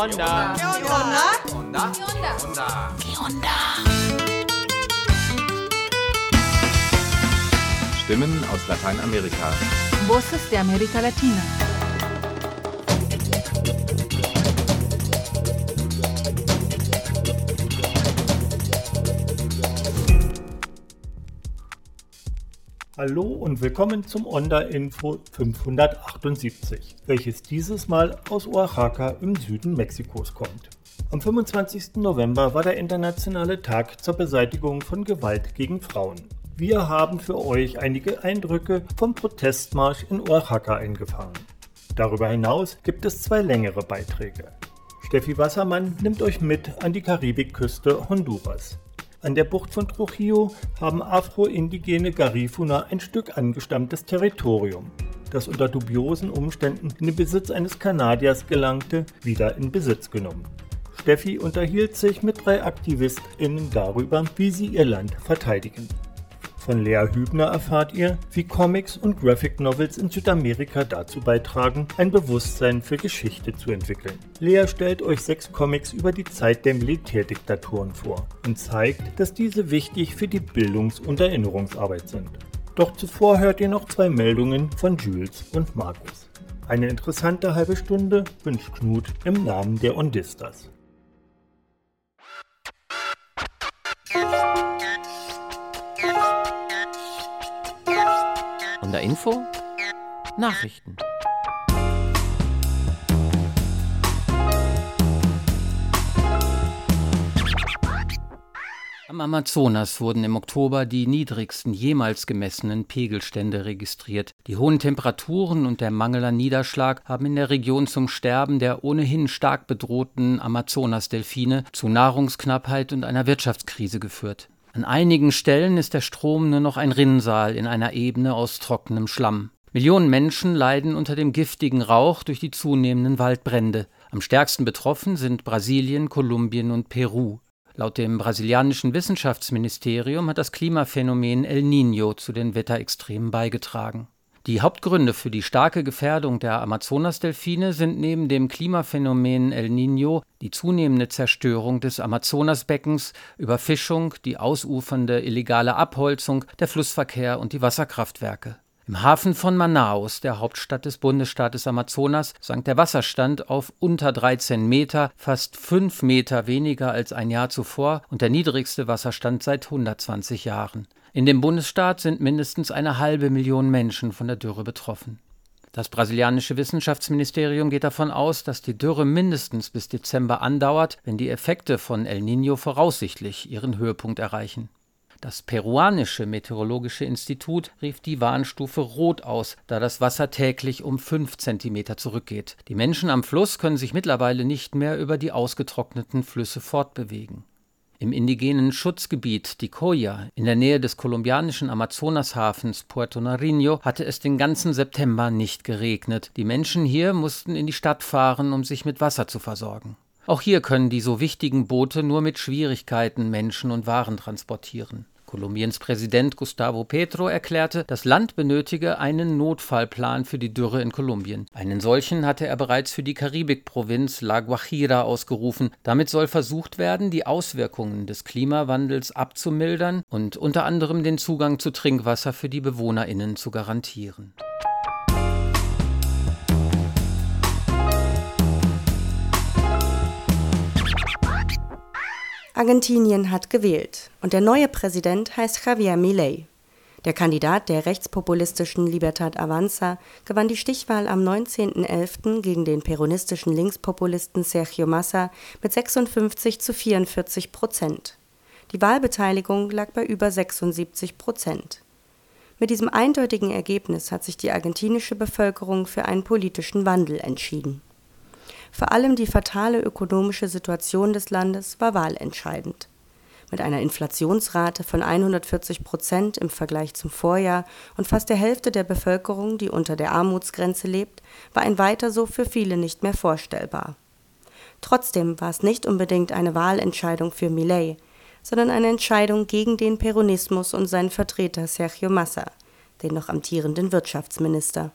onda? ¿Qué onda? Onda. ¿Qué onda? Stimmen aus Lateinamerika. Voces de América Latina. Hallo und willkommen zum Onda Info 578, welches dieses Mal aus Oaxaca im Süden Mexikos kommt. Am 25. November war der internationale Tag zur Beseitigung von Gewalt gegen Frauen. Wir haben für euch einige Eindrücke vom Protestmarsch in Oaxaca eingefangen. Darüber hinaus gibt es zwei längere Beiträge. Steffi Wassermann nimmt euch mit an die Karibikküste Honduras. An der Bucht von Trujillo haben afro-indigene Garifuna ein Stück angestammtes Territorium, das unter dubiosen Umständen in den Besitz eines Kanadiers gelangte, wieder in Besitz genommen. Steffi unterhielt sich mit drei AktivistInnen darüber, wie sie ihr Land verteidigen. Von Lea Hübner erfahrt ihr, wie Comics und Graphic Novels in Südamerika dazu beitragen, ein Bewusstsein für Geschichte zu entwickeln. Lea stellt euch sechs Comics über die Zeit der Militärdiktaturen vor und zeigt, dass diese wichtig für die Bildungs- und Erinnerungsarbeit sind. Doch zuvor hört ihr noch zwei Meldungen von Jules und Markus. Eine interessante halbe Stunde wünscht Knut im Namen der Ondistas. Onda Info? Nachrichten. Am Amazonas wurden im Oktober die niedrigsten jemals gemessenen Pegelstände registriert. Die hohen Temperaturen und der Mangel an Niederschlag haben in der Region zum Sterben der ohnehin stark bedrohten Amazonasdelfine zu Nahrungsknappheit und einer Wirtschaftskrise geführt. An einigen Stellen ist der Strom nur noch ein Rinnsal in einer Ebene aus trockenem Schlamm. Millionen Menschen leiden unter dem giftigen Rauch durch die zunehmenden Waldbrände. Am stärksten betroffen sind Brasilien, Kolumbien und Peru. Laut dem brasilianischen Wissenschaftsministerium hat das Klimaphänomen El Niño zu den Wetterextremen beigetragen. Die Hauptgründe für die starke Gefährdung der Amazonasdelfine sind neben dem Klimaphänomen El Niño die zunehmende Zerstörung des Amazonasbeckens, Überfischung, die ausufernde illegale Abholzung, der Flussverkehr und die Wasserkraftwerke. Im Hafen von Manaus, der Hauptstadt des Bundesstaates Amazonas, sank der Wasserstand auf unter 13 Meter, fast fünf Meter weniger als ein Jahr zuvor und der niedrigste Wasserstand seit 120 Jahren. In dem Bundesstaat sind mindestens eine halbe Million Menschen von der Dürre betroffen. Das brasilianische Wissenschaftsministerium geht davon aus, dass die Dürre mindestens bis Dezember andauert, wenn die Effekte von El Niño voraussichtlich ihren Höhepunkt erreichen. Das peruanische Meteorologische Institut rief die Warnstufe Rot aus, da das Wasser täglich um fünf Zentimeter zurückgeht. Die Menschen am Fluss können sich mittlerweile nicht mehr über die ausgetrockneten Flüsse fortbewegen. Im indigenen Schutzgebiet Dicoya in der Nähe des kolumbianischen Amazonashafens Puerto Nariño hatte es den ganzen September nicht geregnet. Die Menschen hier mussten in die Stadt fahren, um sich mit Wasser zu versorgen. Auch hier können die so wichtigen Boote nur mit Schwierigkeiten Menschen und Waren transportieren. Kolumbiens Präsident Gustavo Petro erklärte, das Land benötige einen Notfallplan für die Dürre in Kolumbien. Einen solchen hatte er bereits für die Karibikprovinz La Guajira ausgerufen. Damit soll versucht werden, die Auswirkungen des Klimawandels abzumildern und unter anderem den Zugang zu Trinkwasser für die Bewohnerinnen zu garantieren. Argentinien hat gewählt und der neue Präsident heißt Javier Milei. Der Kandidat der rechtspopulistischen Libertad Avanza gewann die Stichwahl am 19.11. gegen den peronistischen Linkspopulisten Sergio Massa mit 56 zu 44 Prozent. Die Wahlbeteiligung lag bei über 76 Prozent. Mit diesem eindeutigen Ergebnis hat sich die argentinische Bevölkerung für einen politischen Wandel entschieden. Vor allem die fatale ökonomische Situation des Landes war wahlentscheidend. Mit einer Inflationsrate von 140 Prozent im Vergleich zum Vorjahr und fast der Hälfte der Bevölkerung, die unter der Armutsgrenze lebt, war ein Weiter so für viele nicht mehr vorstellbar. Trotzdem war es nicht unbedingt eine Wahlentscheidung für Millet, sondern eine Entscheidung gegen den Peronismus und seinen Vertreter Sergio Massa, den noch amtierenden Wirtschaftsminister.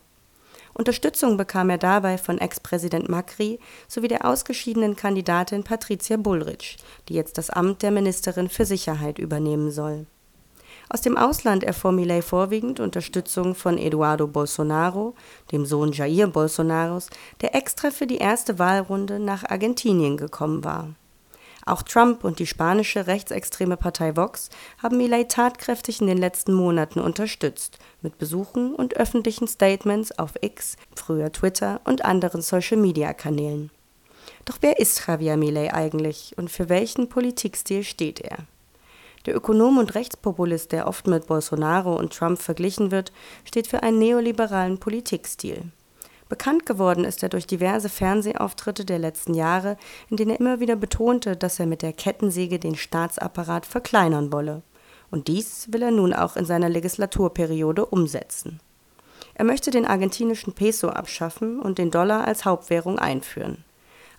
Unterstützung bekam er dabei von Ex-Präsident Macri sowie der ausgeschiedenen Kandidatin Patricia Bullrich, die jetzt das Amt der Ministerin für Sicherheit übernehmen soll. Aus dem Ausland erfuhr Milei vorwiegend Unterstützung von Eduardo Bolsonaro, dem Sohn Jair Bolsonaros, der extra für die erste Wahlrunde nach Argentinien gekommen war. Auch Trump und die spanische rechtsextreme Partei Vox haben Milei tatkräftig in den letzten Monaten unterstützt, mit Besuchen und öffentlichen Statements auf X, früher Twitter und anderen Social-Media-Kanälen. Doch wer ist Javier Milei eigentlich und für welchen Politikstil steht er? Der Ökonom und Rechtspopulist, der oft mit Bolsonaro und Trump verglichen wird, steht für einen neoliberalen Politikstil. Bekannt geworden ist er durch diverse Fernsehauftritte der letzten Jahre, in denen er immer wieder betonte, dass er mit der Kettensäge den Staatsapparat verkleinern wolle. Und dies will er nun auch in seiner Legislaturperiode umsetzen. Er möchte den argentinischen Peso abschaffen und den Dollar als Hauptwährung einführen.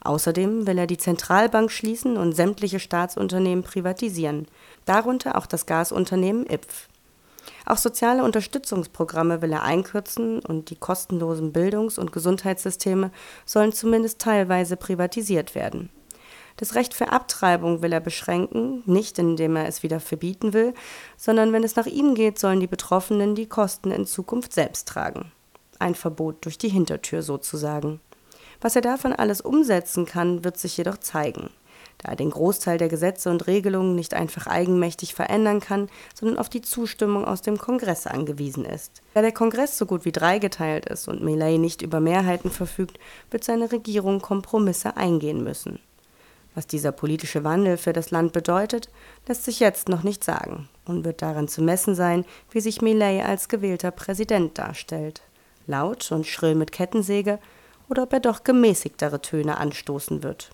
Außerdem will er die Zentralbank schließen und sämtliche Staatsunternehmen privatisieren, darunter auch das Gasunternehmen IPF. Auch soziale Unterstützungsprogramme will er einkürzen und die kostenlosen Bildungs- und Gesundheitssysteme sollen zumindest teilweise privatisiert werden. Das Recht für Abtreibung will er beschränken, nicht indem er es wieder verbieten will, sondern wenn es nach ihm geht, sollen die Betroffenen die Kosten in Zukunft selbst tragen. Ein Verbot durch die Hintertür sozusagen. Was er davon alles umsetzen kann, wird sich jedoch zeigen da er den Großteil der Gesetze und Regelungen nicht einfach eigenmächtig verändern kann, sondern auf die Zustimmung aus dem Kongress angewiesen ist. Da der Kongress so gut wie dreigeteilt ist und Milei nicht über Mehrheiten verfügt, wird seine Regierung Kompromisse eingehen müssen. Was dieser politische Wandel für das Land bedeutet, lässt sich jetzt noch nicht sagen und wird daran zu messen sein, wie sich Milei als gewählter Präsident darstellt. Laut und schrill mit Kettensäge oder ob er doch gemäßigtere Töne anstoßen wird.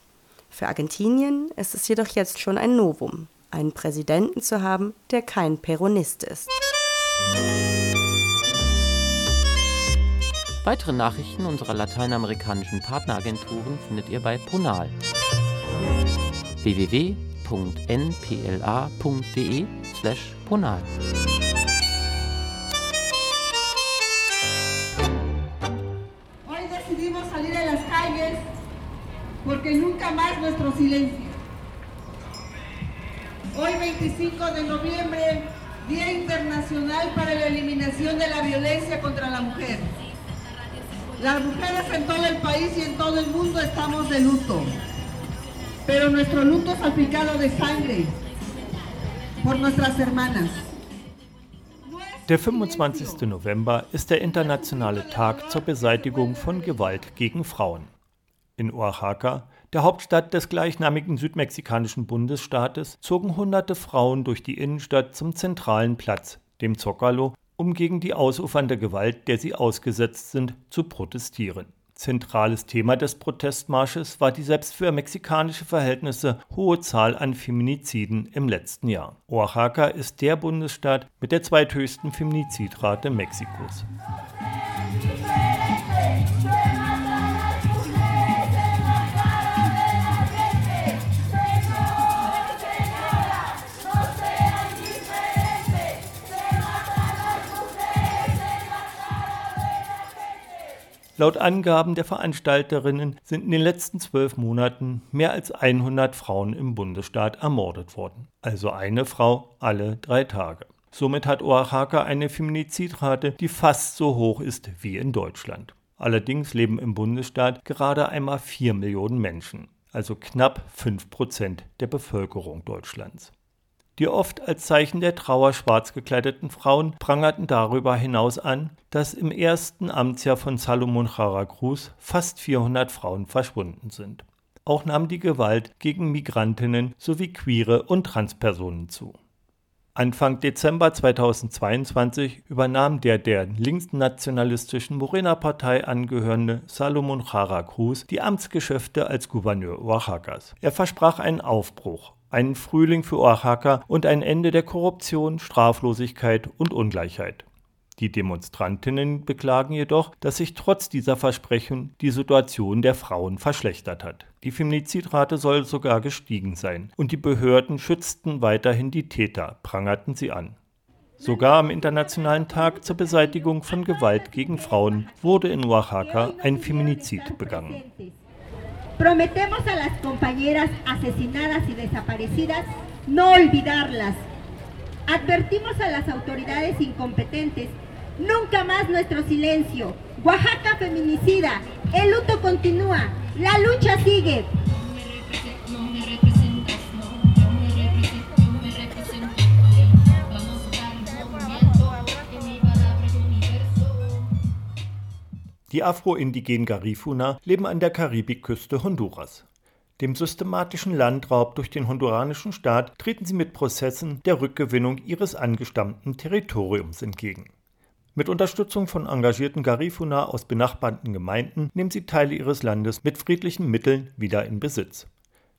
Für Argentinien ist es jedoch jetzt schon ein Novum, einen Präsidenten zu haben, der kein Peronist ist. Weitere Nachrichten unserer lateinamerikanischen Partneragenturen findet ihr bei Ponal www.npla.de/ponal. porque nunca más nuestro silencio. Hoy 25 de noviembre, Día Internacional para la Eliminación de la Violencia contra la Mujer. Las mujeres en todo el país y en todo el mundo estamos de luto, pero nuestro luto salpicado de sangre por nuestras hermanas. Der 25. November ist der internationale Tag zur Beseitigung von Gewalt gegen Frauen. In Oaxaca, der Hauptstadt des gleichnamigen südmexikanischen Bundesstaates, zogen hunderte Frauen durch die Innenstadt zum zentralen Platz, dem Zocalo, um gegen die ausufernde Gewalt, der sie ausgesetzt sind, zu protestieren. Zentrales Thema des Protestmarsches war die selbst für mexikanische Verhältnisse hohe Zahl an Feminiziden im letzten Jahr. Oaxaca ist der Bundesstaat mit der zweithöchsten Feminizidrate Mexikos. Laut Angaben der Veranstalterinnen sind in den letzten zwölf Monaten mehr als 100 Frauen im Bundesstaat ermordet worden. Also eine Frau alle drei Tage. Somit hat Oaxaca eine Feminizidrate, die fast so hoch ist wie in Deutschland. Allerdings leben im Bundesstaat gerade einmal 4 Millionen Menschen, also knapp 5 Prozent der Bevölkerung Deutschlands. Die oft als Zeichen der Trauer schwarz gekleideten Frauen prangerten darüber hinaus an, dass im ersten Amtsjahr von Salomon Jara Cruz fast 400 Frauen verschwunden sind. Auch nahm die Gewalt gegen Migrantinnen sowie queere und Transpersonen zu. Anfang Dezember 2022 übernahm der der linksnationalistischen Morena-Partei angehörende Salomon Jara Cruz die Amtsgeschäfte als Gouverneur Oaxacas. Er versprach einen Aufbruch, einen Frühling für Oaxaca und ein Ende der Korruption, Straflosigkeit und Ungleichheit. Die Demonstrantinnen beklagen jedoch, dass sich trotz dieser Versprechen die Situation der Frauen verschlechtert hat. Die Feminizidrate soll sogar gestiegen sein und die Behörden schützten weiterhin die Täter, prangerten sie an. Sogar am Internationalen Tag zur Beseitigung von Gewalt gegen Frauen wurde in Oaxaca ein Feminizid begangen. Prometemos a las compañeras asesinadas y desaparecidas no olvidarlas. Advertimos a las autoridades incompetentes nunca más nuestro silencio. Oaxaca feminicida, el luto continúa, la lucha sigue. Die afroindigenen Garifuna leben an der Karibikküste Honduras. Dem systematischen Landraub durch den honduranischen Staat treten sie mit Prozessen der Rückgewinnung ihres angestammten Territoriums entgegen. Mit Unterstützung von engagierten Garifuna aus benachbarten Gemeinden nehmen sie Teile ihres Landes mit friedlichen Mitteln wieder in Besitz.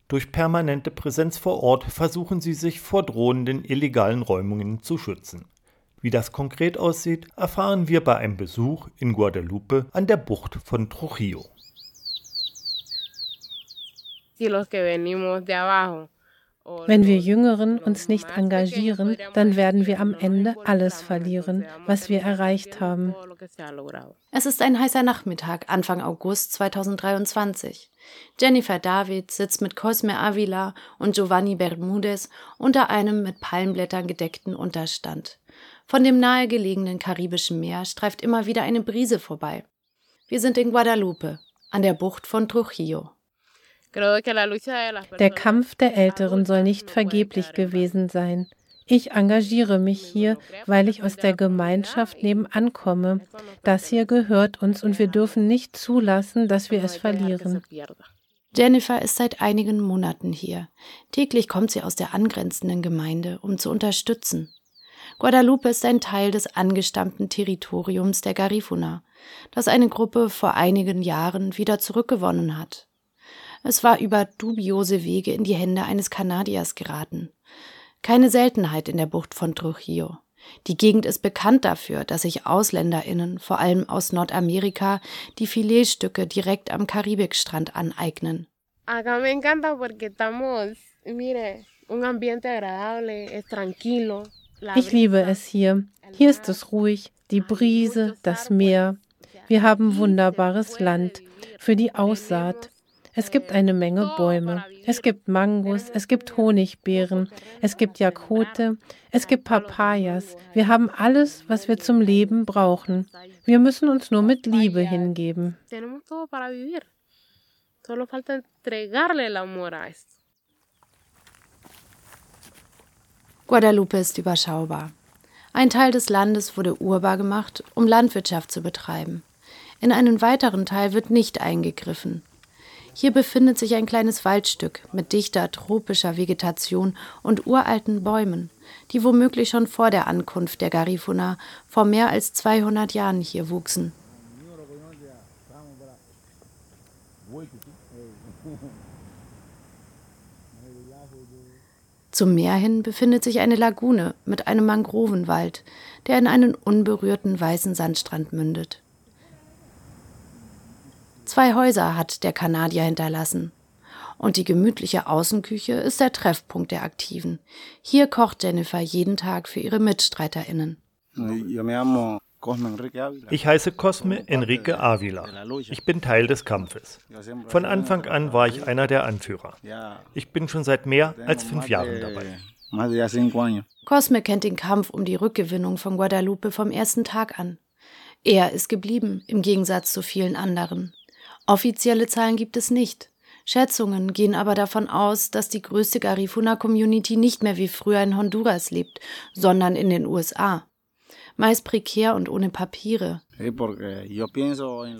Durch permanente Präsenz vor Ort versuchen sie sich vor drohenden illegalen Räumungen zu schützen. Wie das konkret aussieht, erfahren wir bei einem Besuch in Guadalupe an der Bucht von Trujillo. Wenn wir Jüngeren uns nicht engagieren, dann werden wir am Ende alles verlieren, was wir erreicht haben. Es ist ein heißer Nachmittag, Anfang August 2023. Jennifer David sitzt mit Cosme Avila und Giovanni Bermudez unter einem mit Palmblättern gedeckten Unterstand. Von dem nahegelegenen Karibischen Meer streift immer wieder eine Brise vorbei. Wir sind in Guadalupe, an der Bucht von Trujillo. Der Kampf der Älteren soll nicht vergeblich gewesen sein. Ich engagiere mich hier, weil ich aus der Gemeinschaft nebenan komme. Das hier gehört uns und wir dürfen nicht zulassen, dass wir es verlieren. Jennifer ist seit einigen Monaten hier. Täglich kommt sie aus der angrenzenden Gemeinde, um zu unterstützen. Guadalupe ist ein Teil des angestammten Territoriums der Garifuna, das eine Gruppe vor einigen Jahren wieder zurückgewonnen hat. Es war über dubiose Wege in die Hände eines Kanadiers geraten. Keine Seltenheit in der Bucht von Trujillo. Die Gegend ist bekannt dafür, dass sich AusländerInnen, vor allem aus Nordamerika, die Filetstücke direkt am Karibikstrand aneignen. Es. Ich liebe es hier. Hier ist es ruhig, die Brise, das Meer. Wir haben wunderbares Land für die Aussaat. Es gibt eine Menge Bäume. Es gibt Mangos, es gibt Honigbeeren, es gibt Jakote, es gibt Papayas. Wir haben alles, was wir zum Leben brauchen. Wir müssen uns nur mit Liebe hingeben. Solo falta entregarle el amor a esto. Guadalupe ist überschaubar. Ein Teil des Landes wurde urbar gemacht, um Landwirtschaft zu betreiben. In einen weiteren Teil wird nicht eingegriffen. Hier befindet sich ein kleines Waldstück mit dichter tropischer Vegetation und uralten Bäumen, die womöglich schon vor der Ankunft der Garifuna vor mehr als 200 Jahren hier wuchsen. Zum Meer hin befindet sich eine Lagune mit einem Mangrovenwald, der in einen unberührten weißen Sandstrand mündet. Zwei Häuser hat der Kanadier hinterlassen. Und die gemütliche Außenküche ist der Treffpunkt der Aktiven. Hier kocht Jennifer jeden Tag für ihre MitstreiterInnen. Ich heiße Cosme Enrique Avila. Ich bin Teil des Kampfes. Von Anfang an war ich einer der Anführer. Ich bin schon seit mehr als fünf Jahren dabei. Cosme kennt den Kampf um die Rückgewinnung von Guadalupe vom ersten Tag an. Er ist geblieben, im Gegensatz zu vielen anderen. Offizielle Zahlen gibt es nicht. Schätzungen gehen aber davon aus, dass die größte Garifuna-Community nicht mehr wie früher in Honduras lebt, sondern in den USA meist prekär und ohne Papiere.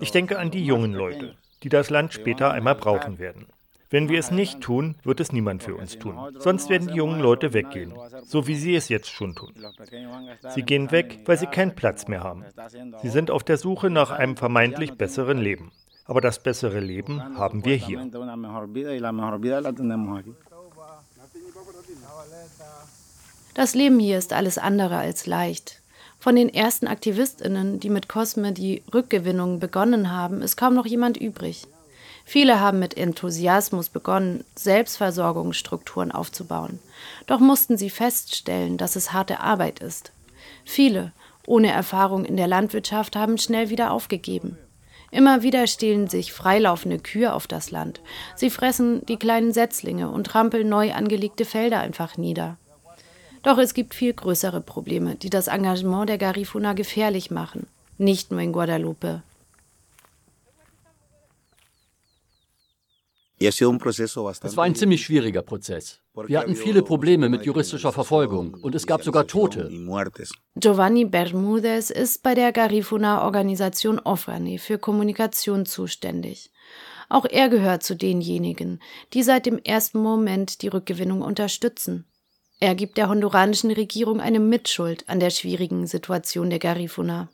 Ich denke an die jungen Leute, die das Land später einmal brauchen werden. Wenn wir es nicht tun, wird es niemand für uns tun. Sonst werden die jungen Leute weggehen, so wie sie es jetzt schon tun. Sie gehen weg, weil sie keinen Platz mehr haben. Sie sind auf der Suche nach einem vermeintlich besseren Leben. Aber das bessere Leben haben wir hier. Das Leben hier ist alles andere als leicht. Von den ersten AktivistInnen, die mit Cosme die Rückgewinnung begonnen haben, ist kaum noch jemand übrig. Viele haben mit Enthusiasmus begonnen, Selbstversorgungsstrukturen aufzubauen. Doch mussten sie feststellen, dass es harte Arbeit ist. Viele, ohne Erfahrung in der Landwirtschaft, haben schnell wieder aufgegeben. Immer wieder stehlen sich freilaufende Kühe auf das Land. Sie fressen die kleinen Setzlinge und trampeln neu angelegte Felder einfach nieder. Doch es gibt viel größere Probleme, die das Engagement der Garifuna gefährlich machen. Nicht nur in Guadalupe. Es war ein ziemlich schwieriger Prozess. Wir hatten viele Probleme mit juristischer Verfolgung und es gab sogar Tote. Giovanni Bermudez ist bei der Garifuna-Organisation Ofrani für Kommunikation zuständig. Auch er gehört zu denjenigen, die seit dem ersten Moment die Rückgewinnung unterstützen. Er gibt der honduranischen Regierung eine Mitschuld an der schwierigen Situation der Garifuna.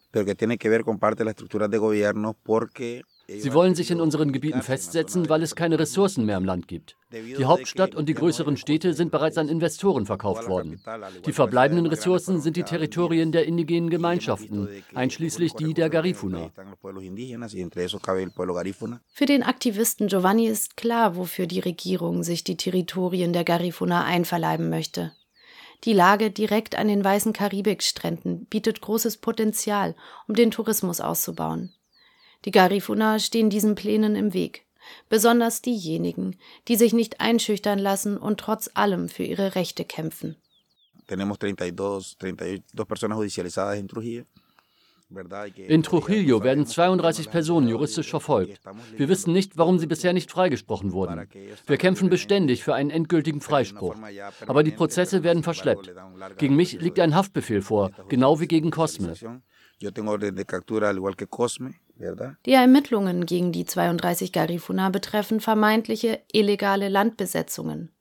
Sie wollen sich in unseren Gebieten festsetzen, weil es keine Ressourcen mehr im Land gibt. Die Hauptstadt und die größeren Städte sind bereits an Investoren verkauft worden. Die verbleibenden Ressourcen sind die Territorien der indigenen Gemeinschaften, einschließlich die der Garifuna. Für den Aktivisten Giovanni ist klar, wofür die Regierung sich die Territorien der Garifuna einverleiben möchte. Die Lage direkt an den weißen Karibikstränden bietet großes Potenzial, um den Tourismus auszubauen. Die Garifuna stehen diesen Plänen im Weg, besonders diejenigen, die sich nicht einschüchtern lassen und trotz allem für ihre Rechte kämpfen. In Trujillo werden 32 Personen juristisch verfolgt. Wir wissen nicht, warum sie bisher nicht freigesprochen wurden. Wir kämpfen beständig für einen endgültigen Freispruch. Aber die Prozesse werden verschleppt. Gegen mich liegt ein Haftbefehl vor, genau wie gegen Cosme. Die Ermittlungen gegen die 32 Garifuna betreffen vermeintliche illegale Landbesetzungen.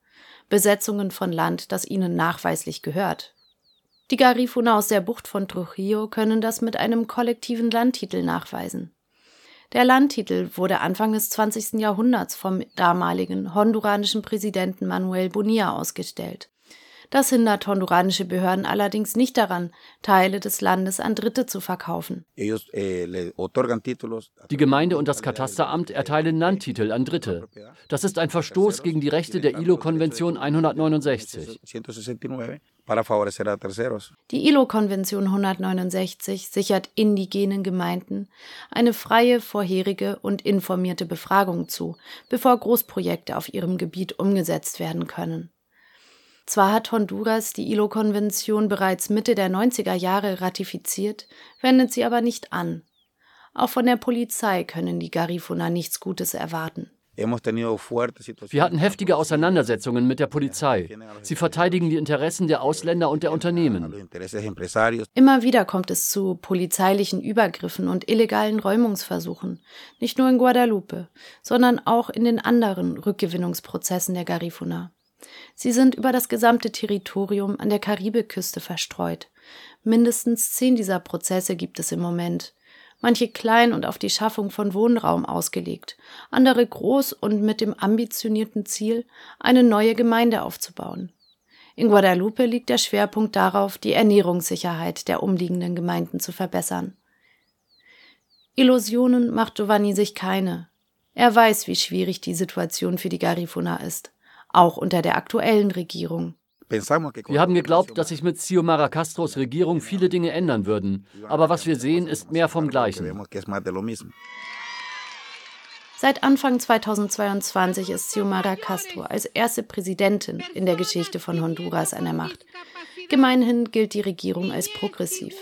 Besetzungen von Land, das ihnen nachweislich gehört. Die Garifuna aus der Bucht von Trujillo können das mit einem kollektiven Landtitel nachweisen. Der Landtitel wurde Anfang des 20. Jahrhunderts vom damaligen honduranischen Präsidenten Manuel Bonilla ausgestellt. Das hindert honduranische Behörden allerdings nicht daran, Teile des Landes an Dritte zu verkaufen. Eh, die Gemeinde und das Katasteramt erteilen Landtitel an Dritte. Das ist ein Verstoß gegen die Rechte der ILO-Konvention 169. Die ILO-Konvention 169 sichert indigenen Gemeinden eine freie, vorherige und informierte Befragung zu, bevor Großprojekte auf ihrem Gebiet umgesetzt werden können. Zwar hat Honduras die ILO-Konvention bereits Mitte der 90er Jahre ratifiziert, wendet sie aber nicht an. Auch von der Polizei können die Garifuna nichts Gutes erwarten. Wir hatten heftige Auseinandersetzungen mit der Polizei. Sie verteidigen die Interessen der Ausländer und der Unternehmen. Immer wieder kommt es zu polizeilichen Übergriffen und illegalen Räumungsversuchen, nicht nur in Guadalupe, sondern auch in den anderen Rückgewinnungsprozessen der Garifuna. Sie sind über das gesamte Territorium an der Karibikküste verstreut. Mindestens zehn dieser Prozesse gibt es im Moment. Manche klein und auf die Schaffung von Wohnraum ausgelegt, andere groß und mit dem ambitionierten Ziel, eine neue Gemeinde aufzubauen. In Guadalupe liegt der Schwerpunkt darauf, die Ernährungssicherheit der umliegenden Gemeinden zu verbessern. Illusionen macht Giovanni sich keine. Er weiß, wie schwierig die Situation für die Garifuna ist auch unter der aktuellen Regierung. Wir haben geglaubt, dass sich mit Xiomara Castros Regierung viele Dinge ändern würden. Aber was wir sehen, ist mehr vom Gleichen. Seit Anfang 2022 ist Xiomara Castro als erste Präsidentin in der Geschichte von Honduras an der Macht. Gemeinhin gilt die Regierung als progressiv.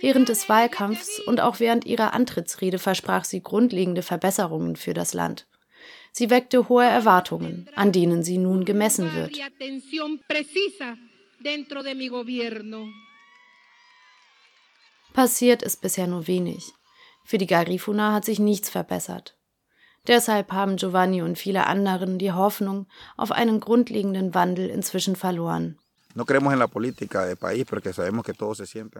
Während des Wahlkampfs und auch während ihrer Antrittsrede versprach sie grundlegende Verbesserungen für das Land. Sie weckte hohe Erwartungen, an denen sie nun gemessen wird. Passiert ist bisher nur wenig. Für die Garifuna hat sich nichts verbessert. Deshalb haben Giovanni und viele anderen die Hoffnung auf einen grundlegenden Wandel inzwischen verloren.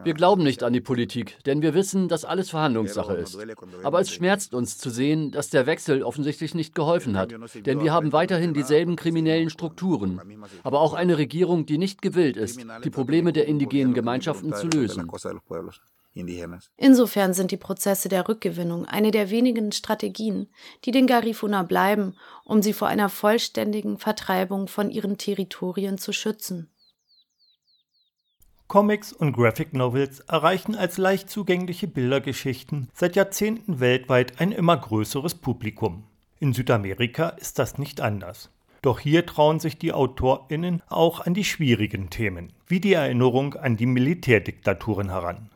Wir glauben nicht an die Politik, denn wir wissen, dass alles Verhandlungssache ist. Aber es schmerzt uns zu sehen, dass der Wechsel offensichtlich nicht geholfen hat, denn wir haben weiterhin dieselben kriminellen Strukturen, aber auch eine Regierung, die nicht gewillt ist, die Probleme der indigenen Gemeinschaften zu lösen. Insofern sind die Prozesse der Rückgewinnung eine der wenigen Strategien, die den Garifuna bleiben, um sie vor einer vollständigen Vertreibung von ihren Territorien zu schützen. Comics und Graphic Novels erreichen als leicht zugängliche Bildergeschichten seit Jahrzehnten weltweit ein immer größeres Publikum. In Südamerika ist das nicht anders. Doch hier trauen sich die AutorInnen auch an die schwierigen Themen, wie die Erinnerung an die Militärdiktaturen heran.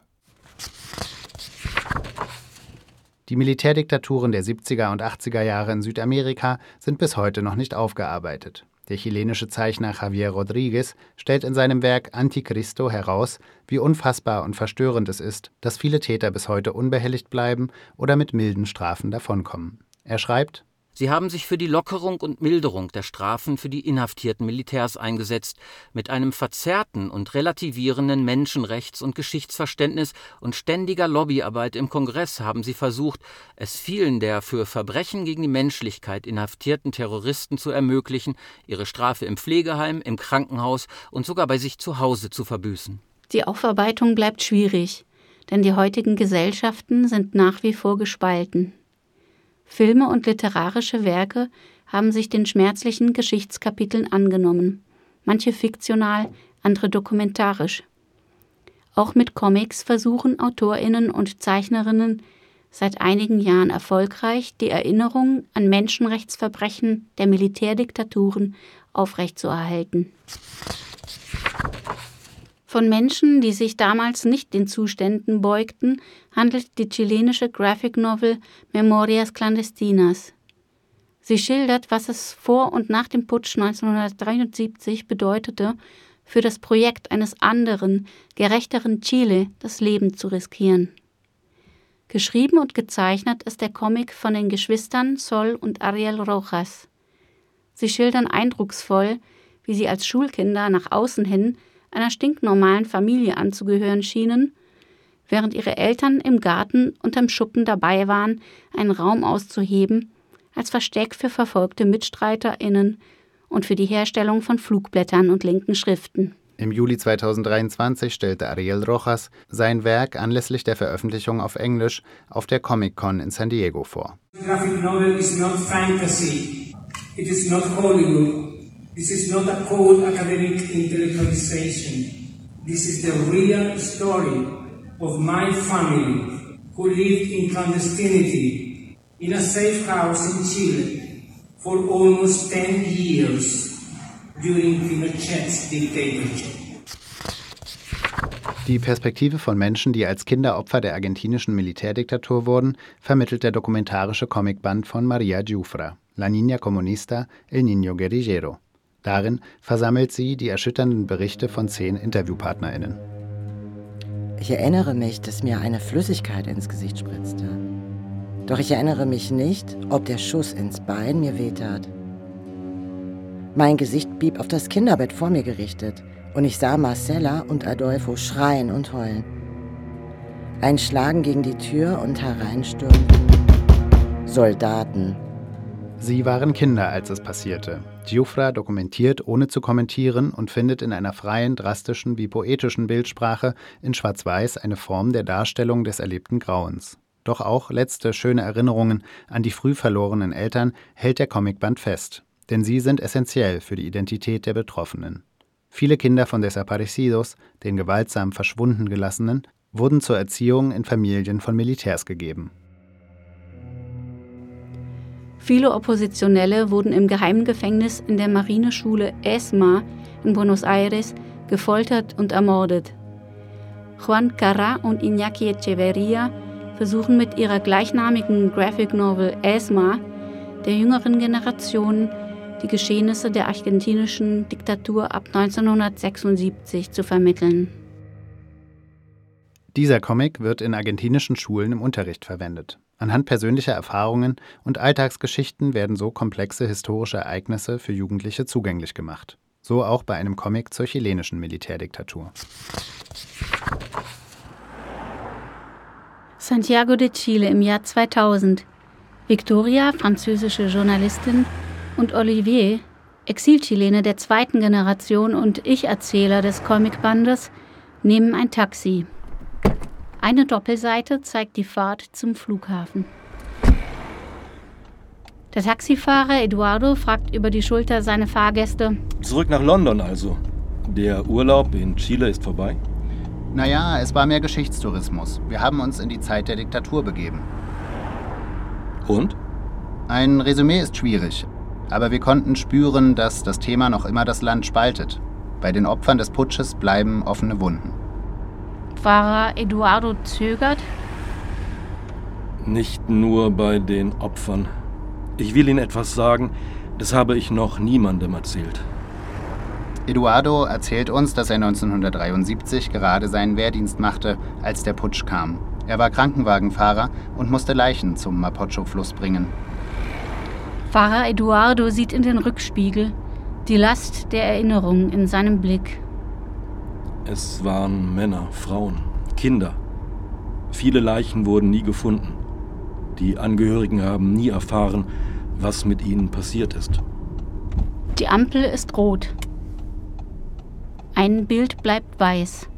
Die Militärdiktaturen der 70er und 80er Jahre in Südamerika sind bis heute noch nicht aufgearbeitet. Der chilenische Zeichner Javier Rodriguez stellt in seinem Werk Anticristo heraus, wie unfassbar und verstörend es ist, dass viele Täter bis heute unbehelligt bleiben oder mit milden Strafen davonkommen. Er schreibt Sie haben sich für die Lockerung und Milderung der Strafen für die inhaftierten Militärs eingesetzt, mit einem verzerrten und relativierenden Menschenrechts- und Geschichtsverständnis und ständiger Lobbyarbeit im Kongress haben sie versucht, es vielen der für Verbrechen gegen die Menschlichkeit inhaftierten Terroristen zu ermöglichen, ihre Strafe im Pflegeheim, im Krankenhaus und sogar bei sich zu Hause zu verbüßen. Die Aufarbeitung bleibt schwierig, denn die heutigen Gesellschaften sind nach wie vor gespalten. Filme und literarische Werke haben sich den schmerzlichen Geschichtskapiteln angenommen, manche fiktional, andere dokumentarisch. Auch mit Comics versuchen Autorinnen und Zeichnerinnen seit einigen Jahren erfolgreich, die Erinnerung an Menschenrechtsverbrechen der Militärdiktaturen aufrechtzuerhalten. Von Menschen, die sich damals nicht den Zuständen beugten, handelt die chilenische Graphic Novel Memorias Clandestinas. Sie schildert, was es vor und nach dem Putsch 1973 bedeutete, für das Projekt eines anderen, gerechteren Chile das Leben zu riskieren. Geschrieben und gezeichnet ist der Comic von den Geschwistern Sol und Ariel Rojas. Sie schildern eindrucksvoll, wie sie als Schulkinder nach außen hin einer stinknormalen Familie anzugehören schienen, während ihre Eltern im Garten unterm Schuppen dabei waren, einen Raum auszuheben, als Versteck für verfolgte MitstreiterInnen und für die Herstellung von Flugblättern und linken Schriften. Im Juli 2023 stellte Ariel Rojas sein Werk anlässlich der Veröffentlichung auf Englisch auf der Comic-Con in San Diego vor. Graphic novel is not fantasy. It is not Hollywood. This is not a cold academic intellectualization. This is the real story of my family who lived in clandestinity in a safe house in Chile for almost 10 years during Pinochet's dictatorship. Die Perspektive von Menschen, die als Kinder Opfer der argentinischen Militärdiktatur wurden, vermittelt der dokumentarische Comicband von Maria Giufra, La Niña Comunista, El Niño Guerrillero. Darin versammelt sie die erschütternden Berichte von zehn InterviewpartnerInnen. Ich erinnere mich, dass mir eine Flüssigkeit ins Gesicht spritzte. Doch ich erinnere mich nicht, ob der Schuss ins Bein mir wehtat. Mein Gesicht blieb auf das Kinderbett vor mir gerichtet und ich sah Marcella und Adolfo schreien und heulen. Ein Schlagen gegen die Tür und hereinstürmten Soldaten. Sie waren Kinder, als es passierte. Giuffra dokumentiert, ohne zu kommentieren und findet in einer freien, drastischen wie poetischen Bildsprache in Schwarz-Weiß eine Form der Darstellung des erlebten Grauens. Doch auch letzte schöne Erinnerungen an die früh verlorenen Eltern hält der Comicband fest, denn sie sind essentiell für die Identität der Betroffenen. Viele Kinder von Desaparecidos, den gewaltsam verschwunden gelassenen, wurden zur Erziehung in Familien von Militärs gegeben. Viele Oppositionelle wurden im Geheimgefängnis in der Marineschule ESMA in Buenos Aires gefoltert und ermordet. Juan Carrá und Iñaki Echeverría versuchen mit ihrer gleichnamigen Graphic Novel ESMA der jüngeren Generation die Geschehnisse der argentinischen Diktatur ab 1976 zu vermitteln. Dieser Comic wird in argentinischen Schulen im Unterricht verwendet. Anhand persönlicher Erfahrungen und Alltagsgeschichten werden so komplexe historische Ereignisse für Jugendliche zugänglich gemacht. So auch bei einem Comic zur chilenischen Militärdiktatur. Santiago de Chile im Jahr 2000. Victoria, französische Journalistin, und Olivier, Exilchilene der zweiten Generation und Ich-Erzähler des Comicbandes, nehmen ein Taxi. Eine Doppelseite zeigt die Fahrt zum Flughafen. Der Taxifahrer Eduardo fragt über die Schulter seine Fahrgäste. Zurück nach London also. Der Urlaub in Chile ist vorbei? Naja, es war mehr Geschichtstourismus. Wir haben uns in die Zeit der Diktatur begeben. Und? Ein Resümee ist schwierig, aber wir konnten spüren, dass das Thema noch immer das Land spaltet. Bei den Opfern des Putsches bleiben offene Wunden. Fahrer Eduardo zögert. Nicht nur bei den Opfern. Ich will Ihnen etwas sagen, das habe ich noch niemandem erzählt. Eduardo erzählt uns, dass er 1973 gerade seinen Wehrdienst machte, als der Putsch kam. Er war Krankenwagenfahrer und musste Leichen zum Mapocho-Fluss bringen. Fahrer Eduardo sieht in den Rückspiegel die Last der Erinnerung in seinem Blick. Es waren Männer, Frauen, Kinder. Viele Leichen wurden nie gefunden. Die Angehörigen haben nie erfahren, was mit ihnen passiert ist. Die Ampel ist rot. Ein Bild bleibt weiß.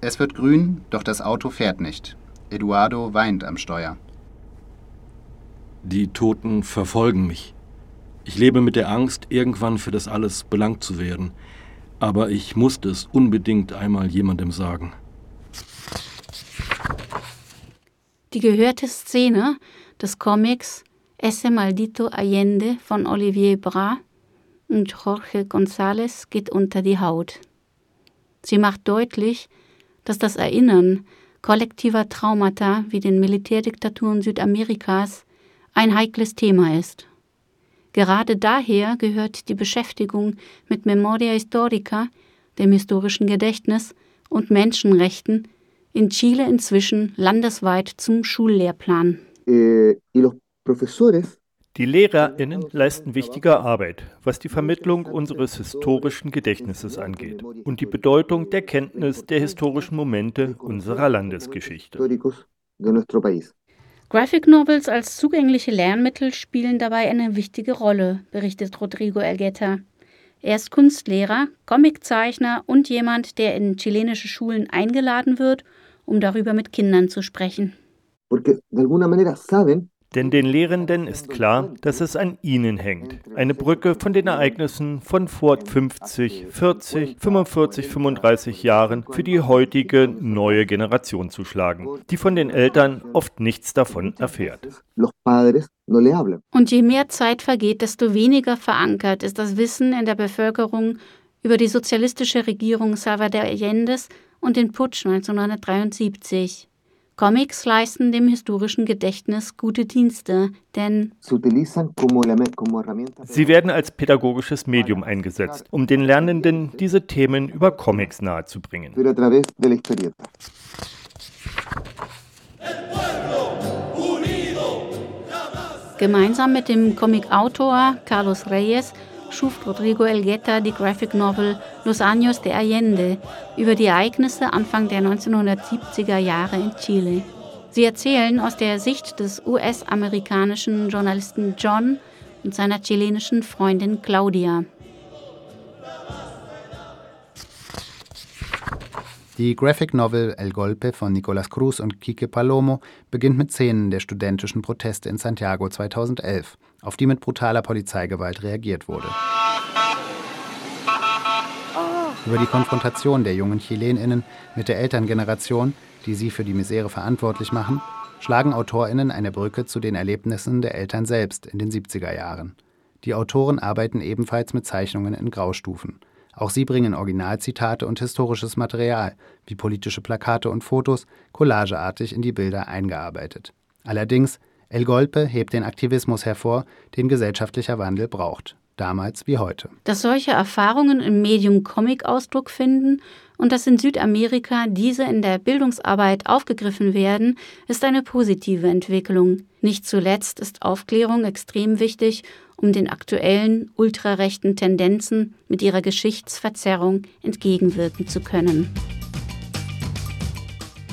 Es wird grün, doch das Auto fährt nicht. Eduardo weint am Steuer. Die Toten verfolgen mich. Ich lebe mit der Angst, irgendwann für das alles belangt zu werden. Aber ich musste es unbedingt einmal jemandem sagen. Die gehörte Szene des Comics Ese Maldito Allende von Olivier Bras und Jorge González geht unter die Haut. Sie macht deutlich, dass das Erinnern kollektiver Traumata wie den Militärdiktaturen Südamerikas ein heikles Thema ist. Gerade daher gehört die Beschäftigung mit Memoria Historica, dem historischen Gedächtnis und Menschenrechten in Chile inzwischen landesweit zum Schullehrplan. Eh, die LehrerInnen leisten wichtige Arbeit, was die Vermittlung unseres historischen Gedächtnisses angeht und die Bedeutung der Kenntnis der historischen Momente unserer Landesgeschichte. Graphic Novels als zugängliche Lernmittel spielen dabei eine wichtige Rolle, berichtet Rodrigo Elgueta. Er ist Kunstlehrer, Comiczeichner und jemand, der in chilenische Schulen eingeladen wird, um darüber mit Kindern zu sprechen. Porque de alguna manera saben denn den Lehrenden ist klar, dass es an ihnen hängt, eine Brücke von den Ereignissen von vor 50, 40, 45, 35 Jahren für die heutige neue Generation zu schlagen, die von den Eltern oft nichts davon erfährt. Und je mehr Zeit vergeht, desto weniger verankert ist das Wissen in der Bevölkerung über die sozialistische Regierung Salvador Allende's und den Putsch 1973. Comics leisten dem historischen Gedächtnis gute Dienste, denn sie werden als pädagogisches Medium eingesetzt, um den Lernenden diese Themen über Comics nahezubringen. Gemeinsam mit dem Comicautor Carlos Reyes schuf Rodrigo Elgueta die Graphic Novel Los Años de Allende über die Ereignisse Anfang der 1970er Jahre in Chile. Sie erzählen aus der Sicht des US-amerikanischen Journalisten John und seiner chilenischen Freundin Claudia. Die Graphic Novel El Golpe von Nicolas Cruz und Quique Palomo beginnt mit Szenen der studentischen Proteste in Santiago 2011 auf die mit brutaler Polizeigewalt reagiert wurde. Über die Konfrontation der jungen Chileninnen mit der Elterngeneration, die sie für die Misere verantwortlich machen, schlagen Autorinnen eine Brücke zu den Erlebnissen der Eltern selbst in den 70er Jahren. Die Autoren arbeiten ebenfalls mit Zeichnungen in Graustufen. Auch sie bringen Originalzitate und historisches Material, wie politische Plakate und Fotos, collageartig in die Bilder eingearbeitet. Allerdings El Golpe hebt den Aktivismus hervor, den gesellschaftlicher Wandel braucht, damals wie heute. Dass solche Erfahrungen im Medium Comic Ausdruck finden und dass in Südamerika diese in der Bildungsarbeit aufgegriffen werden, ist eine positive Entwicklung. Nicht zuletzt ist Aufklärung extrem wichtig, um den aktuellen ultrarechten Tendenzen mit ihrer Geschichtsverzerrung entgegenwirken zu können.